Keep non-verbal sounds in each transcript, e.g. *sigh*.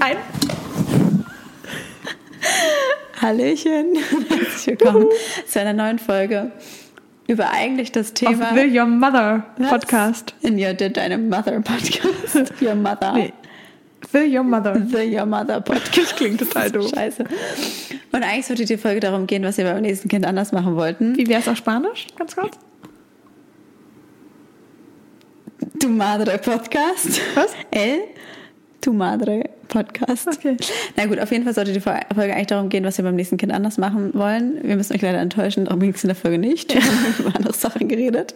Ein. Hallöchen, herzlich willkommen zu einer neuen Folge über eigentlich das Thema. Auf Will Your Mother Podcast. In Your Did Deine Mother Podcast. *laughs* Your Mother. Nee. Will Your Mother. The Your Mother Podcast. *laughs* Klingt total doof. Scheiße. Und eigentlich sollte die Folge darum gehen, was wir beim nächsten Kind anders machen wollten. Wie wäre es auf Spanisch? Ganz kurz. Tu Madre Podcast. Was? El Tu Madre Podcast. Okay. Na gut, auf jeden Fall sollte die Folge eigentlich darum gehen, was wir beim nächsten Kind anders machen wollen. Wir müssen euch leider enttäuschen, darum ging es in der Folge nicht. *laughs* Wir haben über andere Sachen geredet.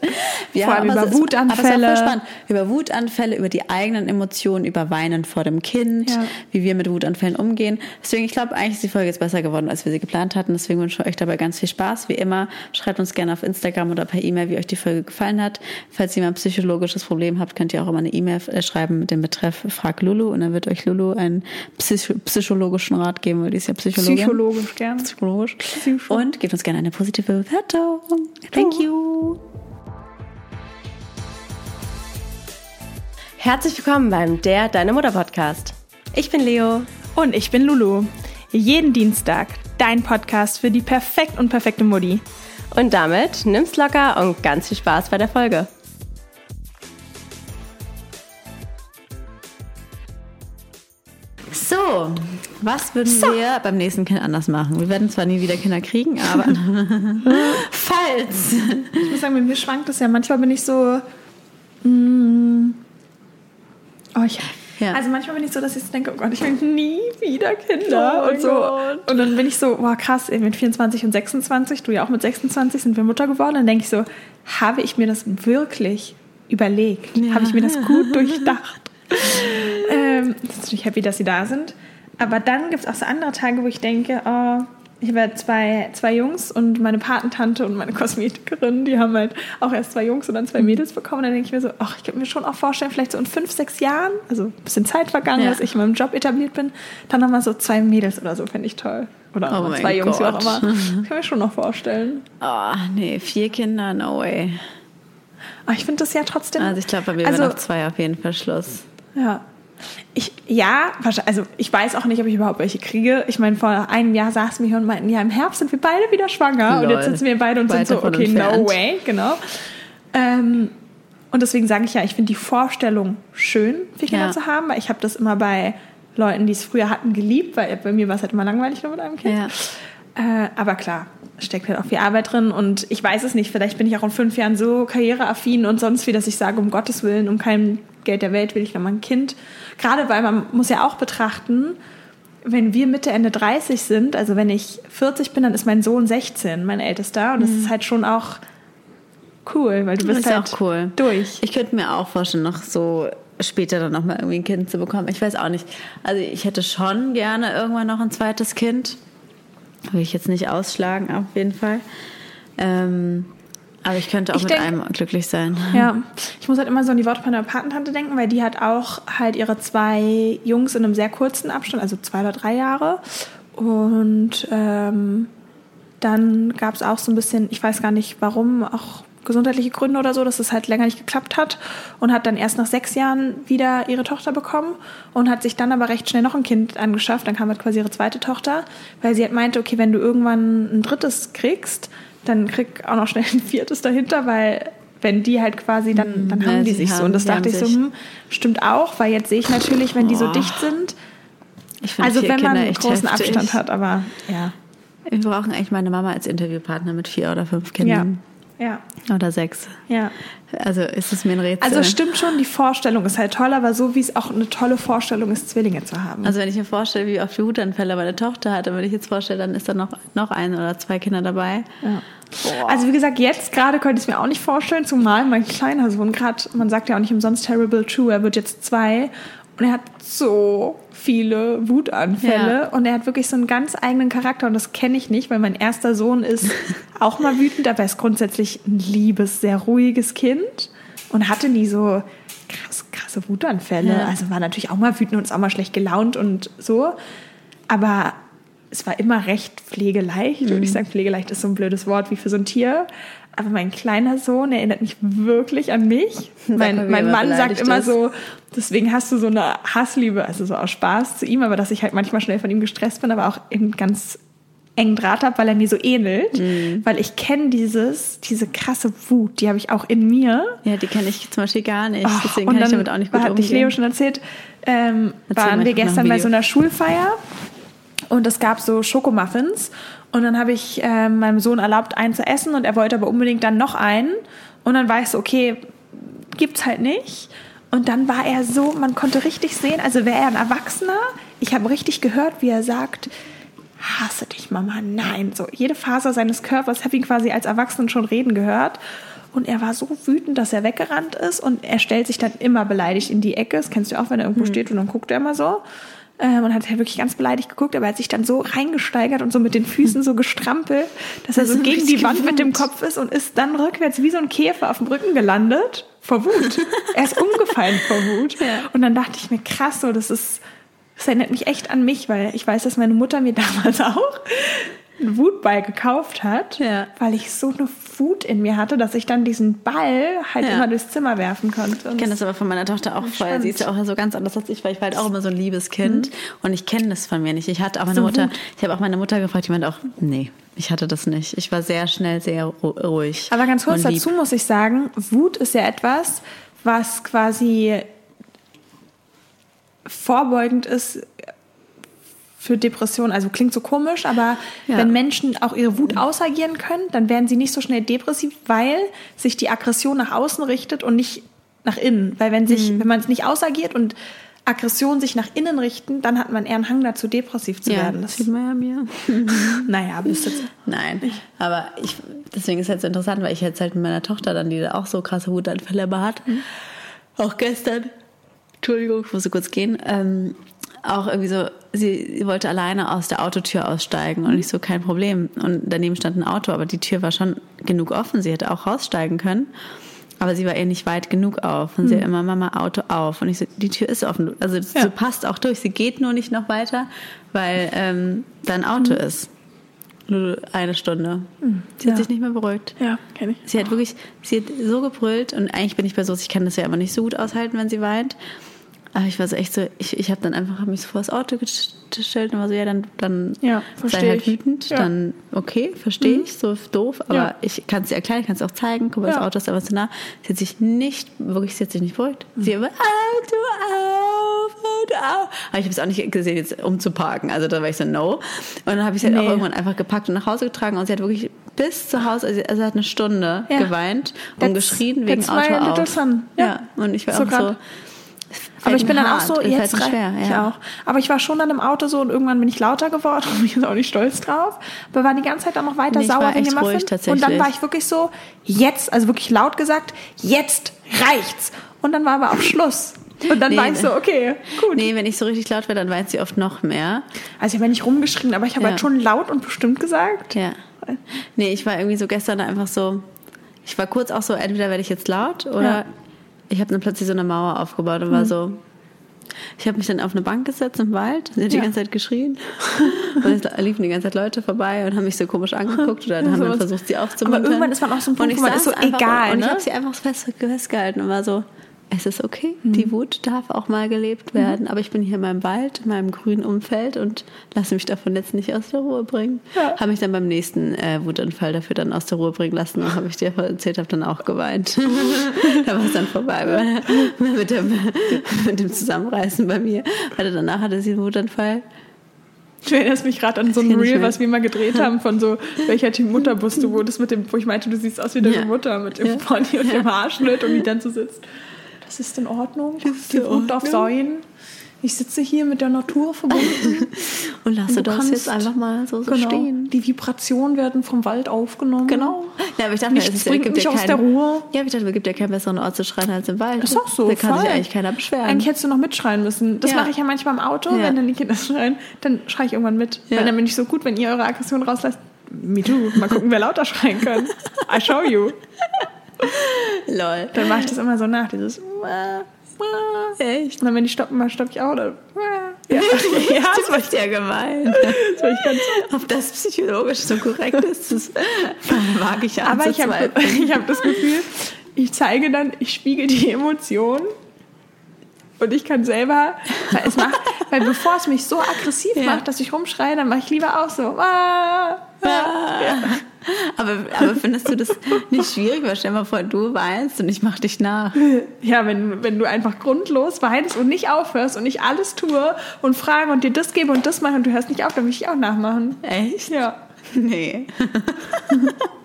Wir Vor allem haben, über also Wutanfälle. Aber es spannend. Über Wutanfälle, über die eigenen Emotionen, über Weinen vor dem Kind, Ja. wie wir mit Wutanfällen umgehen. Deswegen, ich glaube, eigentlich ist die Folge jetzt besser geworden, als wir sie geplant hatten. Deswegen wünsche ich euch dabei ganz viel Spaß. Wie immer, schreibt uns gerne auf Instagram oder per E-Mail, wie euch die Folge gefallen hat. Falls ihr mal ein psychologisches Problem habt, könnt ihr auch immer eine E-Mail äh, schreiben mit dem Betreff Frag Lulu und dann wird euch Lulu einen psych psychologischen Rat geben, weil die ist ja Psychologin. Psychologisch gern. Psychologisch. Psycho. Und gebt uns gerne eine positive Bewertung. Thank you. Herzlich willkommen beim Der Deine Mutter Podcast. Ich bin Leo. Und ich bin Lulu. Jeden Dienstag dein Podcast für die perfekt und perfekte Mutti. Und damit nimm's locker und ganz viel Spaß bei der Folge. So, was würden wir beim nächsten Kind anders machen? Wir werden zwar nie wieder Kinder kriegen, aber *laughs* falls. Ich muss sagen, bei mir schwankt es ja. Manchmal bin ich so. Mm, oh, ich, Ja. Also manchmal bin ich so, dass ich so denke, oh Gott, ich will nie wieder Kinder Oh und so. Gott. Und dann bin ich so, wow, krass, ey, mit 24 und 26, du ja auch mit 26 sind wir Mutter geworden. Dann denke ich so, habe ich mir das wirklich überlegt? Ja. Habe ich mir das gut durchdacht? Ähm, das ist natürlich happy, dass sie da sind. Aber dann gibt es auch so andere Tage, wo ich denke, oh, ich habe ja zwei, zwei Jungs und meine Patentante und meine Kosmetikerin, die haben halt auch erst zwei Jungs und dann zwei Mädels bekommen. Dann denke ich mir so, ach, ich könnte mir schon auch vorstellen, vielleicht so in fünf, sechs Jahren, also ein bisschen Zeit vergangen, Ja. dass ich in meinem Job etabliert bin, dann nochmal so zwei Mädels oder so, fände ich toll. Oder Oh zwei Jungs, wie auch Gott. immer. *laughs* Das kann ich mir schon noch vorstellen. Oh, nee, vier Kinder, no way. Aber ich finde das ja trotzdem. Also ich glaube, bei mir Also- noch zwei auf jeden Fall Schluss. Ja. Ich, ja, wahrscheinlich- also ich weiß auch nicht, ob ich überhaupt welche kriege. Ich meine, vor einem Jahr saßen wir hier und meinten, ja, im Herbst sind wir beide wieder schwanger. Und Lol. jetzt sitzen wir beide und Weit sind so, okay, no entfernt. way, genau. Ähm, und deswegen sage ich ja, ich finde die Vorstellung schön, vier Kinder Ja. zu haben, weil ich habe das immer bei Leuten, die es früher hatten, geliebt, weil bei mir war es halt immer langweilig nur mit einem Kind. Ja. Äh, aber klar, steckt halt auch viel Arbeit drin und ich weiß es nicht, vielleicht bin ich auch in fünf Jahren so karriereaffin und sonst wie, dass ich sage, um Gottes Willen, um kein Geld der Welt will ich noch mal ein Kind. Gerade weil man muss ja auch betrachten, wenn wir Mitte, Ende 30 sind, also wenn ich 40 bin, dann ist mein Sohn 16, mein Ältester und das ist halt schon auch cool, weil du bist ist halt auch cool. durch. Ich könnte mir auch vorstellen, noch so später dann nochmal irgendwie ein Kind zu bekommen. Ich weiß auch nicht. Also ich hätte schon gerne irgendwann noch ein zweites Kind. Will ich jetzt nicht ausschlagen, auf jeden Fall. Ähm, aber ich könnte auch Ich mit denk- einem glücklich sein. Ja, ich muss halt immer so an die Worte meiner Patentante denken, weil die hat auch halt ihre zwei Jungs in einem sehr kurzen Abstand, also zwei oder drei Jahre. Und ähm, dann gab es auch so ein bisschen, ich weiß gar nicht warum, auch gesundheitliche Gründe oder so, dass es halt länger nicht geklappt hat und hat dann erst nach sechs Jahren wieder ihre Tochter bekommen und hat sich dann aber recht schnell noch ein Kind angeschafft. Dann kam halt quasi ihre zweite Tochter, weil sie halt meinte, okay, wenn du irgendwann ein drittes kriegst, dann krieg auch noch schnell ein viertes dahinter, weil wenn die halt quasi, dann, dann ja, haben die sie sich so. haben- Und das dachte ich so, hm, stimmt auch, weil jetzt sehe ich natürlich, wenn die so dicht sind, Ich also wenn man Kinder einen echt großen heftig. Abstand hat, aber ja. Wir brauchen eigentlich meine Mama als Interviewpartner mit vier oder fünf Kindern. Ja, Oder sechs. ja. Also ist es mir ein Rätsel. Also stimmt schon, die Vorstellung ist halt toll, aber so wie es auch eine tolle Vorstellung ist, Zwillinge zu haben. Also wenn ich mir vorstelle, wie oft Wutanfälle meine Tochter hatte, wenn ich jetzt vorstelle, dann ist da noch, noch ein oder zwei Kinder dabei. Ja. Also wie gesagt, jetzt gerade könnte ich es mir auch nicht vorstellen, zumal mein kleiner Sohn gerade, man sagt ja auch nicht umsonst terrible two, er wird jetzt zwei und er hat so viele Wutanfälle Ja. und er hat wirklich so einen ganz eigenen Charakter und das kenne ich nicht, weil mein erster Sohn ist *laughs* auch mal wütend, aber er ist grundsätzlich ein liebes, sehr ruhiges Kind und hatte nie so krass, krasse Wutanfälle. Ja. Also war natürlich auch mal wütend und ist auch mal schlecht gelaunt und so, aber es war immer recht pflegeleicht, würde ich sagen. Pflegeleicht ist so ein blödes Wort wie für so ein Tier. Aber mein kleiner Sohn erinnert mich wirklich an mich. *laughs* Mein, mein Mann sagt immer ist. so, deswegen hast du so eine Hassliebe, also so aus Spaß zu ihm, aber dass ich halt manchmal schnell von ihm gestresst bin, aber auch in ganz engen Draht habe, weil er mir so ähnelt. Mhm. Weil ich kenne dieses, diese krasse Wut, die habe ich auch in mir. Ja, die kenne ich zum Beispiel gar nicht. Oh, Deswegen kann ich damit auch nicht gut hatte ich Leo umgehen. schon erzählt, ähm, Erzähl waren wir gestern bei so einer Schulfeier und es gab so Schokomuffins und dann habe ich ähm, meinem Sohn erlaubt, einen zu essen und er wollte aber unbedingt dann noch einen und dann war ich so, okay, gibt's halt nicht. Und dann war er so, man konnte richtig sehen, also wäre er ein Erwachsener, ich habe richtig gehört, wie er sagt, hasse dich, Mama, nein. So jede Faser seines Körpers habe ihn quasi als Erwachsenen schon reden gehört. Und er war so wütend, dass er weggerannt ist und er stellt sich dann immer beleidigt in die Ecke. Das kennst du auch, wenn er irgendwo steht und dann guckt er immer so. Ähm, und hat halt wirklich ganz beleidigt geguckt, aber er hat sich dann so reingesteigert und so mit den Füßen so gestrampelt, dass er so gegen die Wand mit dem. Kopf ist und ist dann rückwärts wie so ein Käfer auf dem Rücken gelandet. Vor Wut. *laughs* er ist umgefallen vor Wut. Ja. Und dann dachte ich mir, krass, so, das ist, das erinnert mich echt an mich, weil ich weiß, dass meine Mutter mir *laughs* damals auch einen Wutball gekauft hat, Ja. weil ich so eine Wut in mir hatte, dass ich dann diesen Ball halt Ja. immer durchs Zimmer werfen konnte. Und Ich kenne das aber von meiner Tochter auch voll. Sie ist ja auch so ganz anders als ich, weil ich war halt auch immer so ein liebes Kind und ich kenne das von mir nicht. Ich hatte auch meine So Mutter, Wut. ich habe auch meine Mutter gefragt, die meinte auch, nee, ich hatte das nicht. Ich war sehr schnell, sehr ru- ruhig. Aber ganz kurz dazu muss ich sagen, Wut ist ja etwas, was quasi vorbeugend ist für Depressionen. Also klingt so komisch, aber Ja. wenn Menschen auch ihre Wut ausagieren können, dann werden sie nicht so schnell depressiv, weil sich die Aggression nach außen richtet und nicht nach innen. Weil wenn sich, wenn man es nicht ausagiert und Aggression sich nach innen richten, dann hat man eher einen Hang dazu, depressiv zu ja, werden. das sieht man ja mir. *laughs* naja, bist jetzt. Nein, aber ich, deswegen ist es halt so interessant, weil ich jetzt halt mit meiner Tochter dann, die da auch so krasse Wutanfälle hat, auch gestern, Entschuldigung, ich musste kurz gehen, ähm, auch irgendwie so, sie, sie wollte alleine aus der Autotür aussteigen und ich so, kein Problem. Und daneben stand ein Auto, aber die Tür war schon genug offen, sie hätte auch raussteigen können. Aber sie war ihr nicht weit genug auf. Und sie hat immer, Mama, Auto auf. Und ich so, die Tür ist offen. Also Ja. so passt auch durch. Sie geht nur nicht noch weiter, weil ähm, da ein Auto ist. Nur eine Stunde. Sie Ja. hat sich nicht mehr beruhigt. Ja, kenne ich. Sie hat wirklich, sie hat so gebrüllt und eigentlich bin ich bei so, ich kann das ja immer nicht so gut aushalten, wenn sie weint. Aber ich war so echt so, ich, ich habe dann einfach hab mich so vor das Auto gestellt und war so, ja, dann, dann Ja, sei halt ich. wütend, Ja. dann okay, verstehe ich, so doof, aber Ja. ich kann es dir erklären, ich kann es auch zeigen, guck mal, das. Auto ist aber zu nah. Sie hat sich nicht, wirklich, sie hat sich nicht beruhigt. Sie immer, Auto auf, Auto auf. Aber ich habe es auch nicht gesehen, jetzt umzuparken, also da war ich so, no. Und dann habe ich sie halt Nee. auch irgendwann einfach gepackt und nach Hause getragen und sie hat wirklich bis zu Hause, also sie hat eine Stunde geweint und That's- geschrien wegen Auto auf. Ja. Ja. und ich war So auch so. Aber ich bin dann auch hart, so, es fällt jetzt mir rei- schwer. Ich ja. auch. Aber ich war schon dann im Auto so und irgendwann bin ich lauter geworden *laughs* und bin jetzt auch nicht stolz drauf. Aber war die ganze Zeit auch noch weiter Nee, ich sauer wegen dem Muffin. Und dann war ich wirklich so, jetzt, also wirklich laut gesagt, jetzt reicht's. Und dann war aber auch Schluss. Und dann Nee, war ich so, okay, gut. Nee, wenn ich so richtig laut werde, dann weint sie oft noch mehr. Also ich habe ja nicht rumgeschrien, aber ich habe Ja. halt schon laut und bestimmt gesagt. Ja. Nee, ich war irgendwie so gestern einfach so, ich war kurz auch so, entweder werde ich jetzt laut oder Ja. Ich habe dann plötzlich so eine Mauer aufgebaut und war so, ich habe mich dann auf eine Bank gesetzt im Wald, sie hat die Ja. ganze Zeit geschrien *laughs* und es liefen die ganze Zeit Leute vorbei und haben mich so komisch angeguckt oder haben dann versucht, sie Aber aufzumuntern. irgendwann ist man auch so ein Und Punkt, ich wo man ist so egal, Und ich ne? habe sie einfach fest, festgehalten und war so, es ist okay, die Wut darf auch mal gelebt werden, aber ich bin hier in meinem Wald, in meinem grünen Umfeld und lasse mich davon jetzt nicht aus der Ruhe bringen. Ja. Habe mich dann beim nächsten äh, Wutanfall dafür dann aus der Ruhe bringen lassen und habe ich dir erzählt, habe dann auch geweint. *laughs* da war es dann vorbei *laughs* mit dem, mit dem Zusammenreißen bei mir. Hatte danach hatte sie einen Wutanfall. Du erinnerst mich gerade an so ein Reel, was wir mal gedreht haben, von so, welcher Team Mutter bist du, wo das mit dem, wo ich meinte, du siehst aus wie deine Ja. Mutter mit dem Ja. Pony und Ja. dem Haarschnitt und die dann so sitzt. Das ist in Ordnung. Die in Wut darf sein. Ich sitze hier mit der Natur verbunden. *laughs* Und lasse Du das kannst- jetzt einfach mal so, so genau. stehen. Die Vibrationen werden vom Wald aufgenommen. Genau. Ja, aber ich dachte, Nichts es ist, bringt gibt mich ja aus keinen, der Ruhe. Ja, ich dachte, es gibt ja keinen besseren Ort zu schreien als im Wald. Ist auch so. Da kann sich eigentlich keiner beschweren. Eigentlich hättest du noch mitschreien müssen. Das Ja. mache ich ja manchmal im Auto, Ja. wenn dann die Kinder schreien, dann schreie ich irgendwann mit. Ja. Weil dann bin ich so gut, wenn ihr eure Aggression rauslasst. Me too. Mal gucken, wer lauter schreien kann. I show you. *laughs* Lol. Dann mache ich das immer so nach, dieses. Echt? Und dann, wenn die stoppen, mal stopp ich auch. Oder, Ja, *laughs* ja das ist *laughs* ja gemein. so ich ganz Ob das psychologisch so korrekt ist, das wage ich Aber ich habe hab das Gefühl, ich zeige dann, ich spiegel die Emotionen und ich kann selber, weil, es macht, *laughs* weil bevor es mich so aggressiv Ja. macht, dass ich rumschreie, dann mache ich lieber auch so. Ah, ah. Ja. Aber, aber findest du das nicht schwierig? Weil stell dir mal vor, du weinst und ich mach dich nach. Ja, wenn, wenn du einfach grundlos weinst und nicht aufhörst und ich alles tue und frage und dir das gebe und das mache und du hörst nicht auf, dann will ich auch nachmachen. Echt? Ja. Nee. *laughs*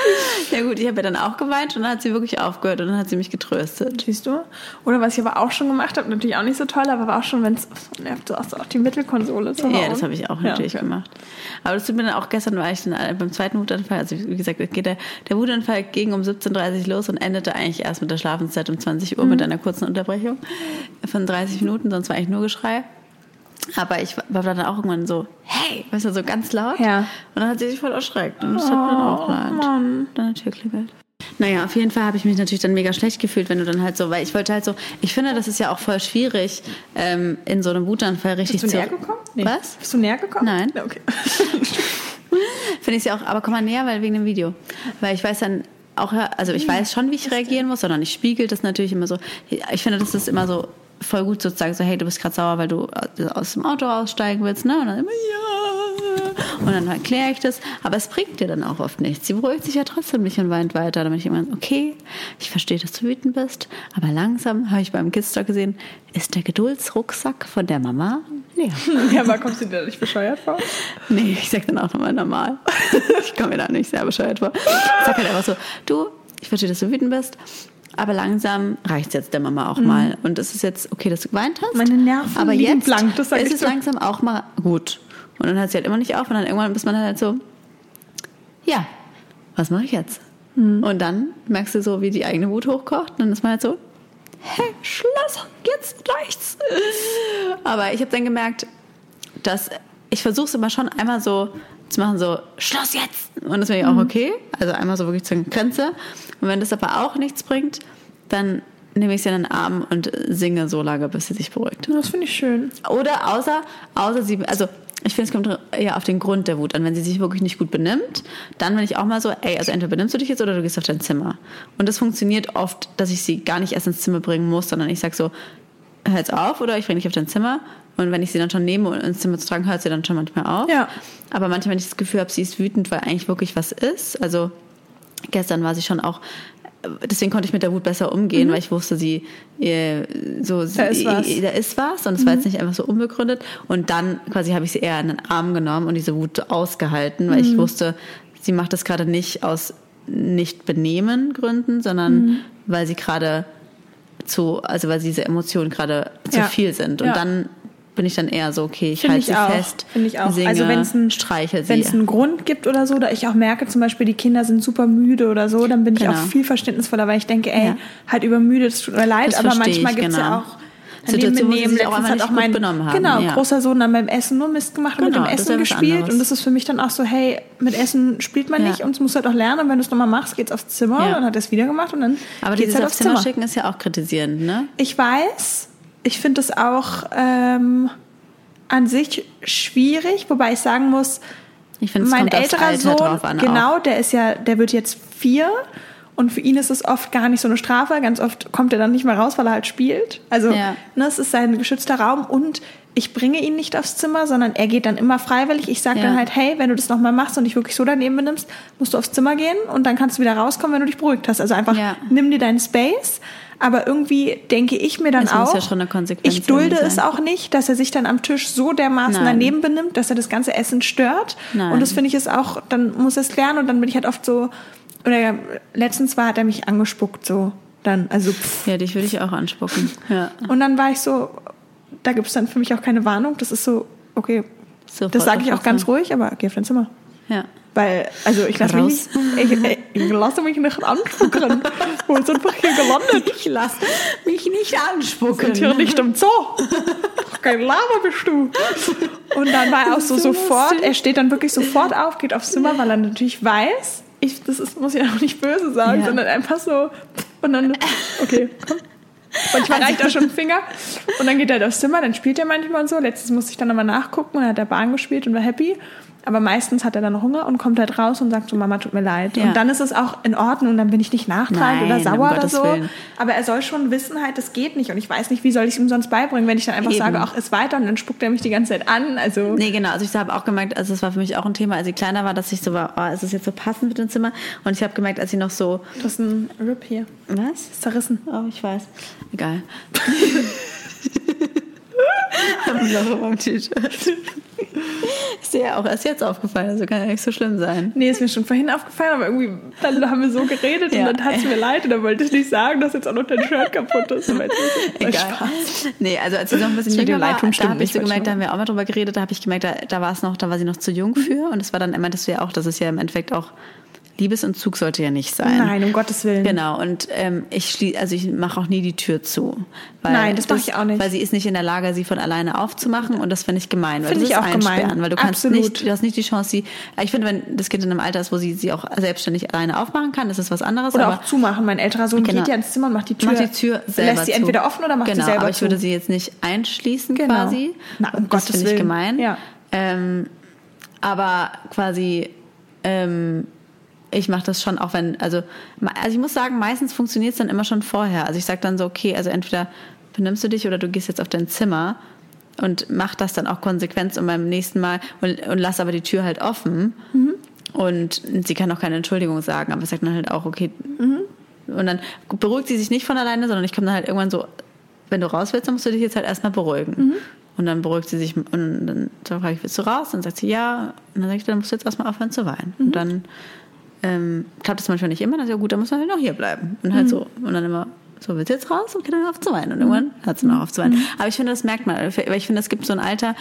*laughs* ja gut, ich habe ja dann auch geweint und dann hat sie wirklich aufgehört und dann hat sie mich getröstet. Siehst du? Oder was ich aber auch schon gemacht habe, natürlich auch nicht so toll, aber war auch schon, wenn es nervt, so hast du auch die Mittelkonsole zu Ja, das habe ich auch Ja, natürlich okay. gemacht. Aber das tut mir dann auch gestern, war ich dann äh, beim zweiten Wutanfall, also wie gesagt, geht der, der Wutanfall ging um 17.30 Uhr los und endete eigentlich erst mit der Schlafenszeit um 20 Uhr Mhm. mit einer kurzen Unterbrechung von 30 Minuten, sonst war eigentlich nur Geschrei. Aber ich war dann auch irgendwann so, hey, weißt du, so ganz laut. Ja. Und dann hat sie sich voll erschreckt. Und das hat mir dann auch leid. Mann. Dann hat Tür klingelt. Naja, auf jeden Fall habe ich mich natürlich dann mega schlecht gefühlt, wenn du dann halt so, weil ich wollte halt so, ich finde, das ist ja auch voll schwierig, ähm, in so einem Wutanfall richtig Bist du zu. näher gekommen? Was? Bist du näher gekommen? Nein. Ja, Okay. *laughs* Finde ich ja auch, aber komm mal näher, weil wegen dem Video. Weil ich weiß dann auch, also ich weiß schon, wie ich reagieren muss, sondern ich spiegel das natürlich immer so. Ich finde, das ist immer so voll gut sozusagen so, hey, du bist gerade sauer, weil du aus dem Auto aussteigen willst, ne? Und dann immer, ja. Und dann erkläre ich das. Aber es bringt dir dann auch oft nichts. Sie beruhigt sich ja trotzdem nicht und weint weiter. Dann bin ich immer, okay, ich verstehe, dass du wütend bist, aber langsam, habe ich beim Kidstalk gesehen, ist der Geduldsrucksack von der Mama leer. *laughs* ja, aber kommst du dir da nicht bescheuert vor? Nee, ich sag dann auch nochmal normal. *laughs* ich komme mir da nicht sehr bescheuert vor. Ich sag halt einfach so, du, ich verstehe, dass du wütend bist, aber langsam reicht jetzt der Mama auch mal. Und es ist jetzt okay, dass du geweint hast. Mhm. Meine Nerven aber liegen jetzt blank, das sag ist ich es dir. langsam auch mal gut. Und dann hört sie halt immer nicht auf und dann irgendwann ist man halt so, ja, was mache ich jetzt? Mhm. Und dann merkst du so, wie die eigene Wut hochkocht und dann ist man halt so, hey, Schloss, jetzt reicht's. Aber ich habe dann gemerkt, dass ich versuche es immer schon einmal so zu machen, so Schluss jetzt. Und das wäre ja auch okay. Also einmal so wirklich zur Grenze. Und wenn das aber auch nichts bringt, dann nehme ich sie in den Arm und singe so lange, bis sie sich beruhigt. Das finde ich schön. Oder außer, außer sie, also ich finde, es kommt eher auf den Grund der Wut an. Wenn sie sich wirklich nicht gut benimmt, dann bin ich auch mal so, ey, also entweder benimmst du dich jetzt oder du gehst auf dein Zimmer. Und das funktioniert oft, dass ich sie gar nicht erst ins Zimmer bringen muss, sondern ich sag so, hör jetzt auf oder ich bringe dich auf dein Zimmer. Und wenn ich sie dann schon nehme, um ins Zimmer zu tragen, hört sie dann schon manchmal auf. Ja. Aber manchmal, wenn ich das Gefühl habe, sie ist wütend, weil eigentlich wirklich was ist. Also gestern war sie schon auch, deswegen konnte ich mit der Wut besser umgehen, weil ich wusste, sie so, Mhm. Da ist was. Mhm. da ist was und es war jetzt nicht einfach so unbegründet. Und dann quasi habe ich sie eher in den Arm genommen und diese Wut ausgehalten, weil Mhm. ich wusste, sie macht das gerade nicht aus nicht benehmen Gründen, sondern Mhm. weil sie gerade zu, also weil diese Emotionen gerade zu Ja. viel sind. Und Ja. dann bin ich dann eher so, okay, ich halte ich sie auch. fest, Finde ich auch. singe, also wenn es ein, streichel wenn es sie. einen Grund gibt oder so, oder ich auch merke zum Beispiel, die Kinder sind super müde oder so, dann bin ich Genau. auch viel verständnisvoller, weil ich denke, ey, Ja. halt übermüdet, es tut mir leid, Das aber manchmal ich, gibt es genau. ja auch Situationen, wo sie auch einfach nicht auch mein benommen haben, genau, ja. großer Sohn dann beim Essen nur Mist gemacht und mit Genau, dem Essen gespielt und das ist für mich dann auch so, hey, mit Essen spielt man Ja. nicht und es muss halt auch lernen und wenn du es nochmal machst, geht's aufs Zimmer Ja. und hat er es wieder gemacht und dann Aber geht's dieses halt aufs Zimmer Zimmer. schicken ist ja auch kritisierend, ne? Ich weiß, ich finde es auch ähm, an sich schwierig, wobei ich sagen muss, Ich finde, es mein älterer Sohn, genau, Auch. der ist ja, der wird jetzt vier und für ihn ist es oft gar nicht so eine Strafe. Ganz oft kommt er dann nicht mehr raus, weil er halt spielt. Also Ja. ne, es ist sein geschützter Raum und ich bringe ihn nicht aufs Zimmer, sondern er geht dann immer freiwillig. Ich sage Ja. dann halt, hey, wenn du das nochmal machst und dich wirklich so daneben benimmst, musst du aufs Zimmer gehen und dann kannst du wieder rauskommen, wenn du dich beruhigt hast. Also einfach Ja. nimm dir deinen Space. Aber irgendwie denke ich mir dann Es auch, muss ja ich dulde es auch nicht, dass er sich dann am Tisch so dermaßen Nein. daneben benimmt, dass er das ganze Essen stört. Nein. Und das finde ich ist auch, dann muss er es lernen und dann bin ich halt oft so, oder letztens war, hat er mich angespuckt so, dann, also pff. Ja, dich würde ich auch anspucken. *laughs* Ja. Und dann war ich so, da gibt es dann für mich auch keine Warnung, das ist so, okay, Sofort das sage ich auch ganz ruhig, aber geh auf dein Zimmer. Ja. Weil, also ich lasse mich nicht, ich, ich, lasse mich nicht anspucken. *laughs* Wo ist einfach hier gelandet? Ich lasse mich nicht anspucken. sind hier nicht im Zoo. Kein Lama bist du. Und dann war er auch so So sofort, er steht dann wirklich sofort auf, geht aufs Zimmer, weil er natürlich weiß, ich, das ist, muss ich auch nicht böse sagen, Ja. sondern einfach so, und dann, okay, komm. Manchmal reicht auch schon ein Finger. Und dann geht er aufs Zimmer, dann spielt er manchmal und so. Letztens musste ich dann nochmal nachgucken und dann hat er Bahn gespielt und war happy. Aber meistens hat er dann Hunger und kommt halt raus und sagt so, Mama, tut mir leid. Ja. Und dann ist es auch in Ordnung und dann bin ich nicht nachtragend oder sauer oder so. Willen. Aber er soll schon wissen halt, das geht nicht. Und ich weiß nicht, wie soll ich es ihm sonst beibringen, wenn ich dann einfach Eben. sage, ach, ist weiter und dann spuckt er mich die ganze Zeit an. Also Nee, genau. Also ich habe auch gemerkt, also das war für mich auch ein Thema, als sie kleiner war, dass ich so war, oh, ist es jetzt so passend mit dem Zimmer? Und ich habe gemerkt, als sie noch so, du hast einen Rip hier. was? Ist zerrissen. Oh, ich weiß. Egal. *laughs* Ein Loch beim T-Shirt. Ist dir ja auch erst jetzt aufgefallen, also kann ja nicht so schlimm sein. Nee, ist mir schon vorhin aufgefallen, aber irgendwie dann haben wir so geredet Ja. und dann tat es mir leid und dann wollte ich nicht sagen, dass jetzt auch noch dein Shirt kaputt ist. Egal. Spaß. Nee, also als sie noch ein bisschen Das mit dem jünger war, da habe ich so ich gemerkt, da haben wir auch mal drüber geredet, da habe ich gemerkt, da, da war es noch, da war sie noch zu jung für und es war dann immer, dass wir auch, das ist ja im Endeffekt auch Liebesentzug sollte ja nicht sein. Nein, um Gottes Willen. Genau, und ähm, ich schließe, also ich mache auch nie die Tür zu. Nein, das mach ich auch nicht. Weil sie ist nicht in der Lage, sie von alleine aufzumachen und das finde ich gemein. Weil Finde das ich auch gemein. einsperren, Weil du kannst Absolut. nicht, du hast nicht die Chance, sie, ich finde, wenn das Kind in einem Alter ist, wo sie sie auch selbstständig alleine aufmachen kann, das ist was anderes. Oder aber auch zumachen. Mein älterer Sohn Genau. geht ja ins Zimmer und macht die Tür, macht die Tür selber lässt sie zu. entweder offen oder macht genau, sie selber aber ich zu. würde sie jetzt nicht einschließen Genau. quasi. Na, um das Gottes finde ich Willen. gemein. Ja. Ähm, aber quasi, ähm, ich mache das schon auch wenn, also, also ich muss sagen, meistens funktioniert es dann immer schon vorher. Also ich sage dann so, okay, also entweder benimmst du dich oder du gehst jetzt auf dein Zimmer und mach das dann auch konsequent und beim nächsten Mal und, und lass aber die Tür halt offen. Mhm. Und sie kann auch keine Entschuldigung sagen, aber sagt dann halt auch, okay, Mhm. und dann beruhigt sie sich nicht von alleine, sondern ich komme dann halt irgendwann so, wenn du raus willst, dann musst du dich jetzt halt erstmal beruhigen. Mhm. Und dann beruhigt sie sich und dann frage ich, willst du raus? Dann sagt sie ja. Und dann sage ich, dann musst du jetzt erstmal aufhören zu weinen. Mhm. Und dann ähm, klappt es manchmal nicht immer, dann ist ja gut, dann muss man halt noch hier bleiben. Und Mhm. halt so. Und dann immer, so willst du jetzt raus? Okay, dann auf zu weinen. Und irgendwann hört sie noch auf zu weinen. Mhm. Aber ich finde, das merkt man, weil ich finde, es gibt so ein Alter,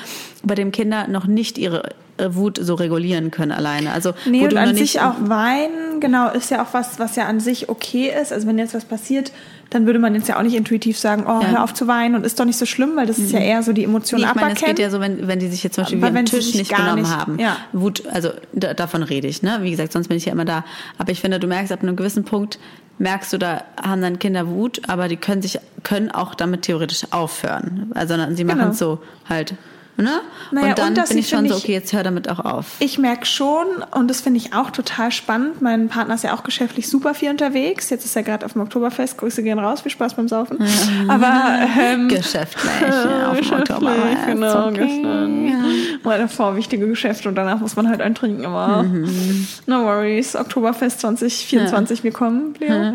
bei dem Kinder noch nicht ihre Wut so regulieren können alleine. Also Nee, wo und an sich auch weinen, genau, ist ja auch was, was ja an sich okay ist. Also wenn jetzt was passiert, dann würde man jetzt ja auch nicht intuitiv sagen, oh, Ja. hör auf zu weinen und ist doch nicht so schlimm, weil das ist ja eher so die Emotion Nee, ich meine, es geht ja so, wenn, wenn die sich jetzt zum Beispiel wie am Tisch nicht genommen nicht- haben. ja. Wut, also da, davon rede ich, ne? Wie gesagt, sonst bin ich ja immer da. Aber ich finde, du merkst ab einem gewissen Punkt, merkst du, da haben dann Kinder Wut, aber die können sich, können auch damit theoretisch aufhören. Also sie machen Genau. es so halt. Ne? Naja, und dann und bin ich schon finde so, ich- okay, jetzt hör damit auch auf. Ich merke schon, und das finde ich auch total spannend. Mein Partner ist ja auch geschäftlich super viel unterwegs. Jetzt ist er gerade auf dem Oktoberfest. Grüße gehen raus. Viel Spaß beim Saufen. Aber ähm, *laughs* Geschäftlich, ja, auf. *laughs* Geschäftlich, genau, Okay, ja. Meine Frau wichtige Geschäfte und danach muss man halt eintrinken immer. Mhm. No worries. Oktoberfest 2024, wir kommen, Leo.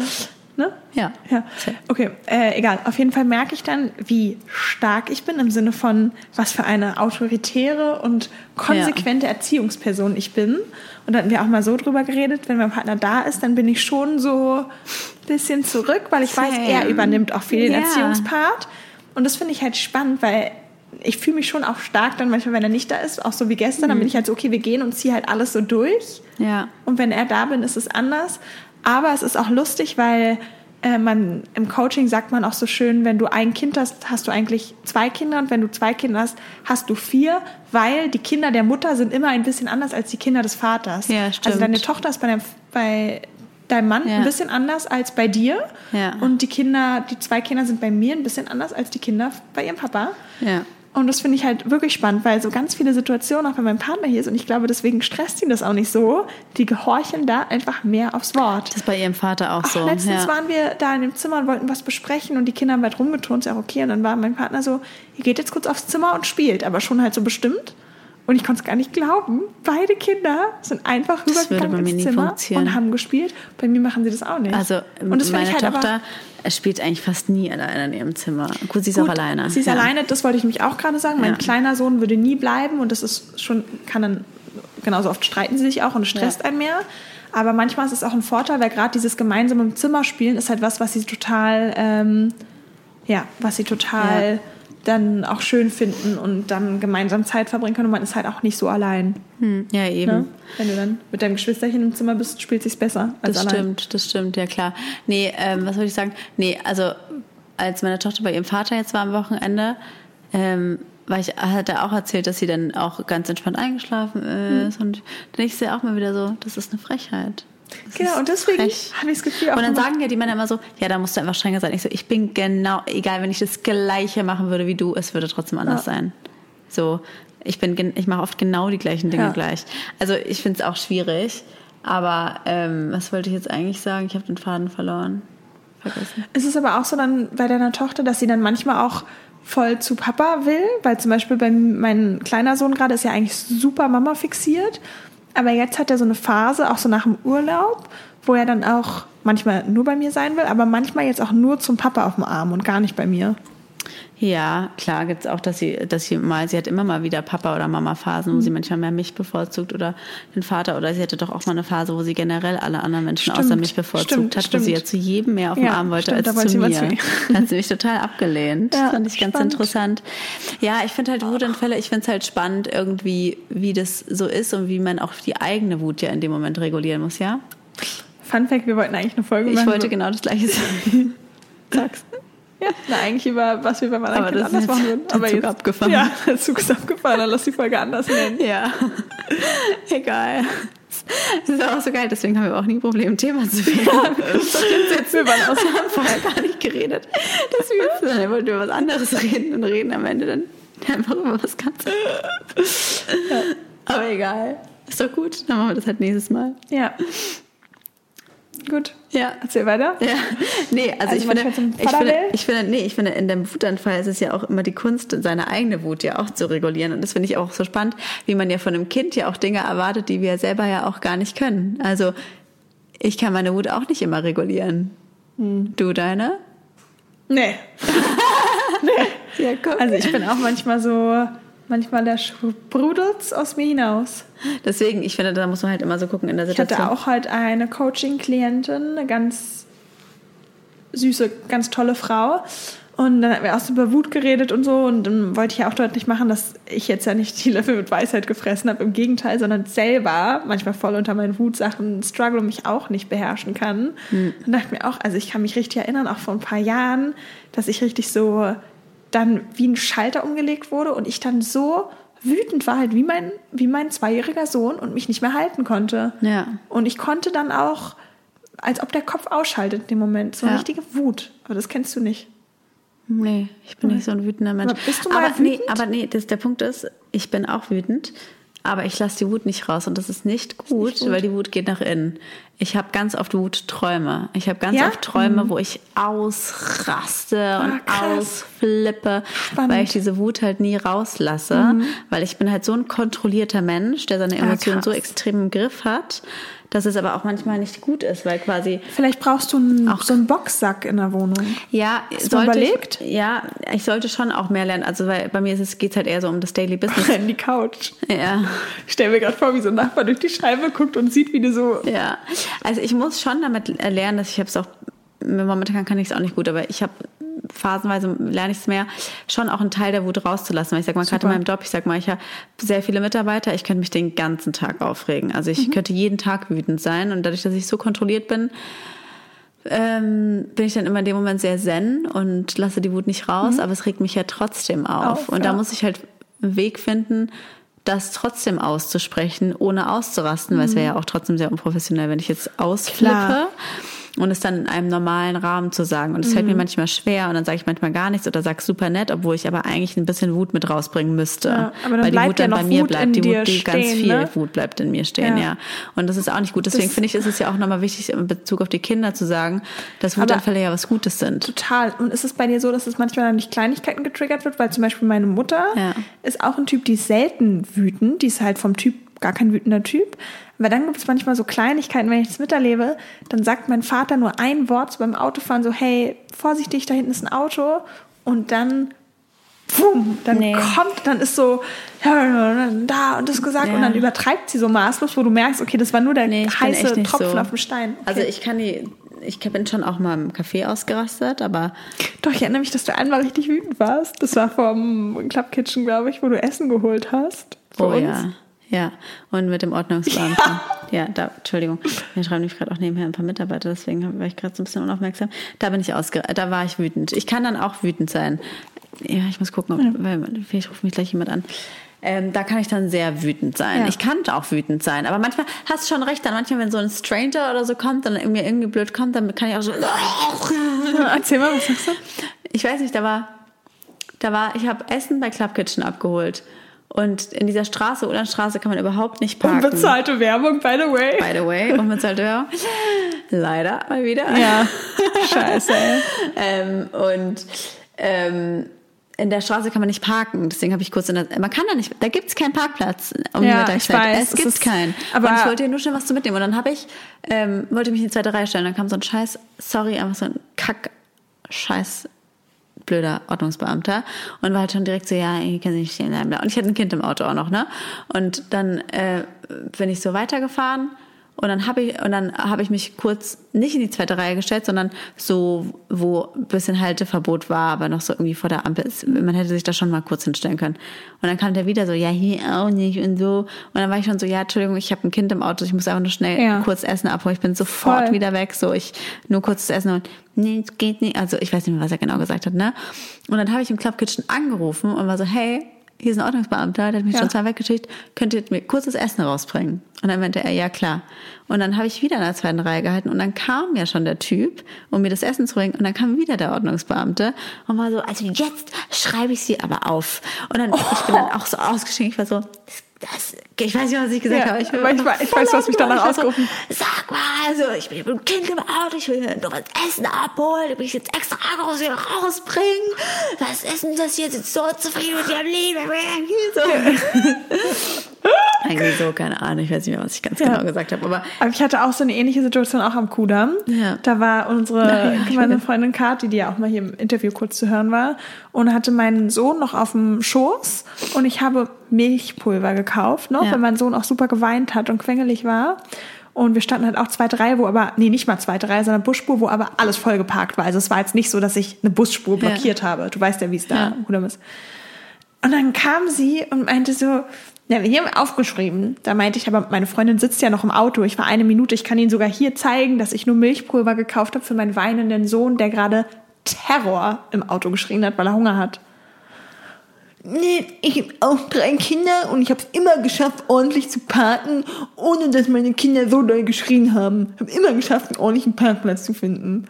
Ne? Ja. Ja, okay, äh, egal. Auf jeden Fall merke ich dann, wie stark ich bin im Sinne von, was für eine autoritäre und konsequente Erziehungsperson ich bin. Und da hatten wir auch mal so drüber geredet, wenn mein Partner da ist, dann bin ich schon so ein bisschen zurück, weil ich weiß, Same. er übernimmt auch viel den Ja. Erziehungspart. Und das finde ich halt spannend, weil ich fühle mich schon auch stark dann manchmal, wenn er nicht da ist, auch so wie gestern, dann bin ich halt so, okay, wir gehen und ziehen halt alles so durch. Ja. Und wenn er da bin, ist es anders. Aber es ist auch lustig, weil äh, man im Coaching sagt man auch so schön, wenn du ein Kind hast, hast du eigentlich zwei Kinder und wenn du zwei Kinder hast, hast du vier, weil die Kinder der Mutter sind immer ein bisschen anders als die Kinder des Vaters. Ja, stimmt. Also deine Tochter ist bei deinem, bei deinem Mann Ja. ein bisschen anders als bei dir Ja. und die Kinder, die zwei Kinder sind bei mir ein bisschen anders als die Kinder bei ihrem Papa. Ja. Und das finde ich halt wirklich spannend, weil so ganz viele Situationen auch wenn mein Partner hier ist und ich glaube, deswegen stresst ihn das auch nicht so. Die gehorchen da einfach mehr aufs Wort. Das ist bei ihrem Vater auch Ach, so. letztens ja. waren wir da in dem Zimmer und wollten was besprechen und die Kinder haben halt rumgetont, ist ja okay. Und dann war mein Partner so, ihr geht jetzt kurz aufs Zimmer und spielt, aber schon halt so bestimmt. Und ich konnte es gar nicht glauben. Beide Kinder sind einfach rübergegangen ins Zimmer und haben gespielt. Bei mir machen sie das auch nicht. Also und das meine ich halt aber- Tochter er spielt eigentlich fast nie alleine in ihrem Zimmer. Gut, sie ist auch Gut, alleine. Sie ist ja. alleine, das wollte ich mich auch gerade sagen. Mein Ja. kleiner Sohn würde nie bleiben und das ist schon, kann dann, genauso oft streiten sie sich auch und es stresst Ja. einen mehr. Aber manchmal ist es auch ein Vorteil, weil gerade dieses gemeinsame im Zimmer spielen ist halt was, was sie total, ähm, ja, was sie total Ja. Dann auch schön finden und dann gemeinsam Zeit verbringen können und man ist halt auch nicht so allein. Hm, ja, eben. Ne? Wenn du dann mit deinem Geschwisterchen im Zimmer bist, spielt sich's besser als Das allein. stimmt, das stimmt, ja klar. Nee, ähm, was wollte ich sagen? Nee, also als meine Tochter bei ihrem Vater jetzt war am Wochenende, ähm, weil ich hat er auch erzählt, dass sie dann auch ganz entspannt eingeschlafen ist und dann ich sehe auch mal wieder so, das ist eine Frechheit. Genau, und deswegen habe ich das Gefühl auch Und dann immer- sagen ja die Männer immer so, ja, da musst du einfach strenger sein. Ich so, ich bin genau, egal, wenn ich das Gleiche machen würde wie du, es würde trotzdem anders Ja. sein. So, ich bin, ich mache oft genau die gleichen Dinge Ja. gleich. Also ich finde es auch schwierig. Aber ähm, was wollte ich jetzt eigentlich sagen? Ich habe den Faden verloren. Vergessen. Es ist aber auch so dann bei deiner Tochter, dass sie dann manchmal auch voll zu Papa will, weil zum Beispiel bei mein kleiner Sohn gerade ist ja eigentlich super Mama fixiert, aber jetzt hat er so eine Phase, auch so nach dem Urlaub, wo er dann auch manchmal nur bei mir sein will, aber manchmal jetzt auch nur zum Papa auf dem Arm und gar nicht bei mir. Ja, klar gibt's auch, dass sie, dass sie mal, sie hat immer mal wieder Papa- oder Mama-Phasen, Mhm. wo sie manchmal mehr mich bevorzugt oder den Vater. Oder sie hatte doch auch mal eine Phase, wo sie generell alle anderen Menschen Stimmt, außer mich bevorzugt stimmt, hat, wo sie stimmt. ja zu jedem mehr auf den Ja, Arm wollte stimmt, als wollte zu mir. zu mir. *laughs* Da hat sie mich total abgelehnt. Ja, das fand ich ganz spannend. interessant. Ja, ich finde halt Wutanfälle, ich finde es halt spannend irgendwie, wie das so ist und wie man auch die eigene Wut ja in dem Moment regulieren muss, ja? Fun Fact, wir wollten eigentlich eine Folge Ich machen. wollte genau das Gleiche sagen. *laughs* Sag's. Ja, na, eigentlich über was wir beim anderen Aber Kind anders machen jetzt würden. der Aber Zug jetzt, abgefahren. Ja, der Zug ist abgefahren, dann lass die Folge anders nennen. Ja, *laughs* egal. Das ist auch so geil, deswegen haben wir auch nie ein Problem, ein Thema zu finden. Wir waren aus Wir *laughs* haben vorher gar nicht geredet. Das ist *laughs* dann wollten wir über was anderes reden und reden am Ende dann einfach über was ganz anderes. Aber egal. Ist doch gut, dann machen wir das halt nächstes Mal. Ja. Gut. Ja. Erzähl weiter. Ja, nee, also, Also ich, finde, ich finde, ich finde, nee, ich finde, in dem Wutanfall ist es ja auch immer die Kunst, seine eigene Wut ja auch zu regulieren. Und das finde ich auch so spannend, wie man ja von einem Kind ja auch Dinge erwartet, die wir selber ja auch gar nicht können. Also, ich kann meine Wut auch nicht immer regulieren. Hm. Du deine? Nee. *laughs* Ja, guck. Also ich bin auch manchmal so, manchmal der sprudelt aus mir hinaus. Deswegen, ich finde, da muss man halt immer so gucken in der Ich Situation. hatte auch halt eine Coaching-Klientin, eine ganz süße, ganz tolle Frau. Und dann hatten wir auch so über Wut geredet und so. Und dann wollte ich ja auch deutlich machen, dass ich jetzt ja nicht die Löffel mit Weisheit gefressen habe. Im Gegenteil, sondern selber manchmal voll unter meinen Wutsachen struggle und mich auch nicht beherrschen kann. Und dachte mir auch, also ich kann mich richtig erinnern, auch vor ein paar Jahren, dass ich richtig so dann wie ein Schalter umgelegt wurde und ich dann so wütend war halt wie mein, wie mein zweijähriger Sohn und mich nicht mehr halten konnte. Ja. Und ich konnte dann auch, als ob der Kopf ausschaltet in dem Moment, so eine Ja. richtige Wut. Aber das kennst du nicht. Nee, ich bin nicht so ein wütender Mensch. Aber bist du mal aber, nee, wütend? aber nee, das, der Punkt ist, ich bin auch wütend, aber ich lasse die Wut nicht raus und das ist nicht gut, nicht gut. weil die Wut geht nach innen. Ich habe ganz oft Wutträume. Ich habe ganz Ja? oft Träume, wo ich ausraste und Ah, krass. ausflippe, Spannend. Mhm. weil ich diese Wut halt nie rauslasse, weil ich bin halt so ein kontrollierter Mensch, der seine Ah, Emotionen so krass. extrem im Griff hat, dass es aber auch manchmal nicht gut ist, weil quasi Vielleicht brauchst du einen, Auch- so einen Boxsack in der Wohnung. ja, Hast mal überlegt? Ich, ja, ich sollte schon auch mehr lernen. Also weil bei mir ist es geht's halt eher so um das Daily Business. *laughs* In die Couch. ja, Ich stell mir gerade vor, wie so ein Nachbar durch die Scheibe guckt und sieht, wie du so. ja. Also ich muss schon damit lernen, dass ich habe es auch momentan kann ich es auch nicht gut, aber ich habe phasenweise lerne ich es mehr, schon auch einen Teil der Wut rauszulassen. Weil ich sag mal, gerade in meinem Job, ich sag mal, ich habe sehr viele Mitarbeiter, ich könnte mich den ganzen Tag aufregen. Also Mhm. ich könnte jeden Tag wütend sein und dadurch, dass ich so kontrolliert bin, ähm, bin ich dann immer in dem Moment sehr zen und lasse die Wut nicht raus, aber es regt mich ja trotzdem auf. Mhm. Auf, und da ja. muss ich halt einen Weg finden, das trotzdem auszusprechen, ohne auszurasten, weil es wäre ja auch trotzdem sehr unprofessionell, wenn ich jetzt ausflippe. Mhm. Klar. Und es dann in einem normalen Rahmen zu sagen. Und es Mhm. fällt mir manchmal schwer und dann sage ich manchmal gar nichts oder sag super nett, obwohl ich aber eigentlich ein bisschen Wut mit rausbringen müsste. Ja, aber dann weil die bleibt Wut ja dann noch bei mir Wut bleibt. Die Wut, die ganz stehen, viel ne? Wut bleibt in mir stehen, Ja. ja. Und das ist auch nicht gut. Deswegen Das- finde ich, ist es ja auch nochmal wichtig, in Bezug auf die Kinder zu sagen, dass Wutanfälle ja was Gutes sind. Total. Und ist es bei dir so, dass es manchmal dann durch Kleinigkeiten getriggert wird? Weil zum Beispiel meine Mutter Ja. ist auch ein Typ, die ist selten wütend. Die ist halt vom Typ gar kein wütender Typ. Aber dann gibt es manchmal so Kleinigkeiten, wenn ich das miterlebe, dann sagt mein Vater nur ein Wort so beim Autofahren, so, hey, vorsichtig, da hinten ist ein Auto. Und dann, pum, dann Nee. kommt, dann ist so, da und das gesagt. Ja. Und dann übertreibt sie so maßlos, wo du merkst, okay, das war nur der Nee, heiße Tropfen so. auf dem Stein. Okay. Also ich kann die, ich bin schon auch mal im Café ausgerastet, aber Doch, ich erinnere mich, dass du einmal richtig wütend warst. Das war vom Club Kitchen, glaube ich, wo du Essen geholt hast. Für oh uns. ja. Ja, und mit dem Ordnungsbeamten. *laughs* Ja, da, Entschuldigung. Wir schreiben nämlich gerade auch nebenher ein paar Mitarbeiter, deswegen war ich gerade so ein bisschen unaufmerksam. Da bin ich ausge da war ich wütend. Ich kann dann auch wütend sein. Ja, ich muss gucken, ob, weil, vielleicht ruft mich gleich jemand an. Ähm, da kann ich dann sehr wütend sein. Ja. Ich kann auch wütend sein, aber manchmal hast du schon recht. Dann manchmal, wenn so ein Stranger oder so kommt, dann irgendwie irgendwie blöd kommt, dann kann ich auch so. *laughs* Erzähl mal, was sagst du? Ich weiß nicht, da war, da war, ich habe Essen bei Club Kitchen abgeholt. Und in dieser Straße, Ulandstraße, kann man überhaupt nicht parken. Unbezahlte Werbung, by the way. By the way, unbezahlte Werbung. *laughs* Leider mal wieder. Ja, *laughs* scheiße. ey. Ähm, und ähm, in der Straße kann man nicht parken. Deswegen habe ich kurz in der, man kann da nicht, da gibt's keinen Parkplatz um Ja, die ich weiß, es gibt keinen. aber- und ich wollte hier nur schnell was zu mitnehmen. Und dann habe ich, ähm, wollte mich in die zweite Reihe stellen. Dann kam so ein Scheiß, sorry, einfach so ein Kack, Scheiß, blöder Ordnungsbeamter und war halt schon direkt so, ja, ich kann nicht stehen bleiben. Und ich hatte ein Kind im Auto auch noch, ne? Und dann äh, bin ich so weitergefahren und dann habe ich und dann habe ich mich kurz nicht in die zweite Reihe gestellt, sondern so, wo ein bisschen Halteverbot war, aber noch so irgendwie vor der Ampel ist. Man hätte sich da schon mal kurz hinstellen können. Und dann kam der wieder so, ja, hier auch nicht und so. Und dann war ich schon so, ja, Entschuldigung, ich habe ein Kind im Auto, ich muss einfach nur schnell Ja. kurz Essen abholen. Ich bin sofort Voll. wieder weg, so ich nur kurz zu essen und nee, geht nicht. Also ich weiß nicht mehr, was er genau gesagt hat, ne? Und dann habe ich im Club Kitchen angerufen und war so, hey, hier ist ein Ordnungsbeamter, der hat mich Ja. schon zweimal weggeschickt, könnt ihr mir kurzes Essen rausbringen? Und dann meinte er, ja klar. Und dann habe ich wieder in der zweiten Reihe gehalten und dann kam ja schon der Typ, um mir das Essen zu bringen und dann kam wieder der Ordnungsbeamte und war so, also jetzt schreibe ich sie aber auf. Und dann, ich bin dann auch so ausgestiegen, ich war so, das, ich weiß nicht, was ich gesagt Ja, habe. aber ich weiß- ich weiß, du hast mich danach Ich war so, ausgerufen. Mal, also ich bin dem Kind im Auto, ich will nur was Essen abholen, ich will jetzt extra raus, hier rausbringen. Was ist denn das jetzt? Jetzt so zufrieden mit ihrem Leben. So. Eigentlich so, keine Ahnung, ich weiß nicht mehr, was ich ganz Ja. genau gesagt habe, aber Aber ich hatte auch so eine ähnliche Situation auch am Kudamm. Ja. Da war unsere Ja, meine. Freundin Kathi, die ja auch mal hier im Interview kurz zu hören war, und hatte meinen Sohn noch auf dem Schoß und ich habe Milchpulver gekauft, noch, Ja. weil mein Sohn auch super geweint hat und quengelig war. Und wir standen halt auch zweite Reihe, wo aber, nee, nicht mal zweite Reihe, sondern Busspur, wo aber alles vollgeparkt war. Also es war jetzt nicht so, dass ich eine Busspur Ja. blockiert habe. Du weißt ja, wie es da Ja. Kudamm ist. Und dann kam sie und meinte so, ja, wir haben aufgeschrieben. Da meinte ich, aber meine Freundin sitzt ja noch im Auto. Ich war eine Minute. Ich kann Ihnen sogar hier zeigen, dass ich nur Milchpulver gekauft habe für meinen weinenden Sohn, der gerade Terror im Auto geschrien hat, weil er Hunger hat. Nee, ich habe auch drei Kinder und ich habe es immer geschafft, ordentlich zu parken, ohne dass meine Kinder so doll geschrien haben. Ich habe immer geschafft, einen ordentlichen Parkplatz zu finden.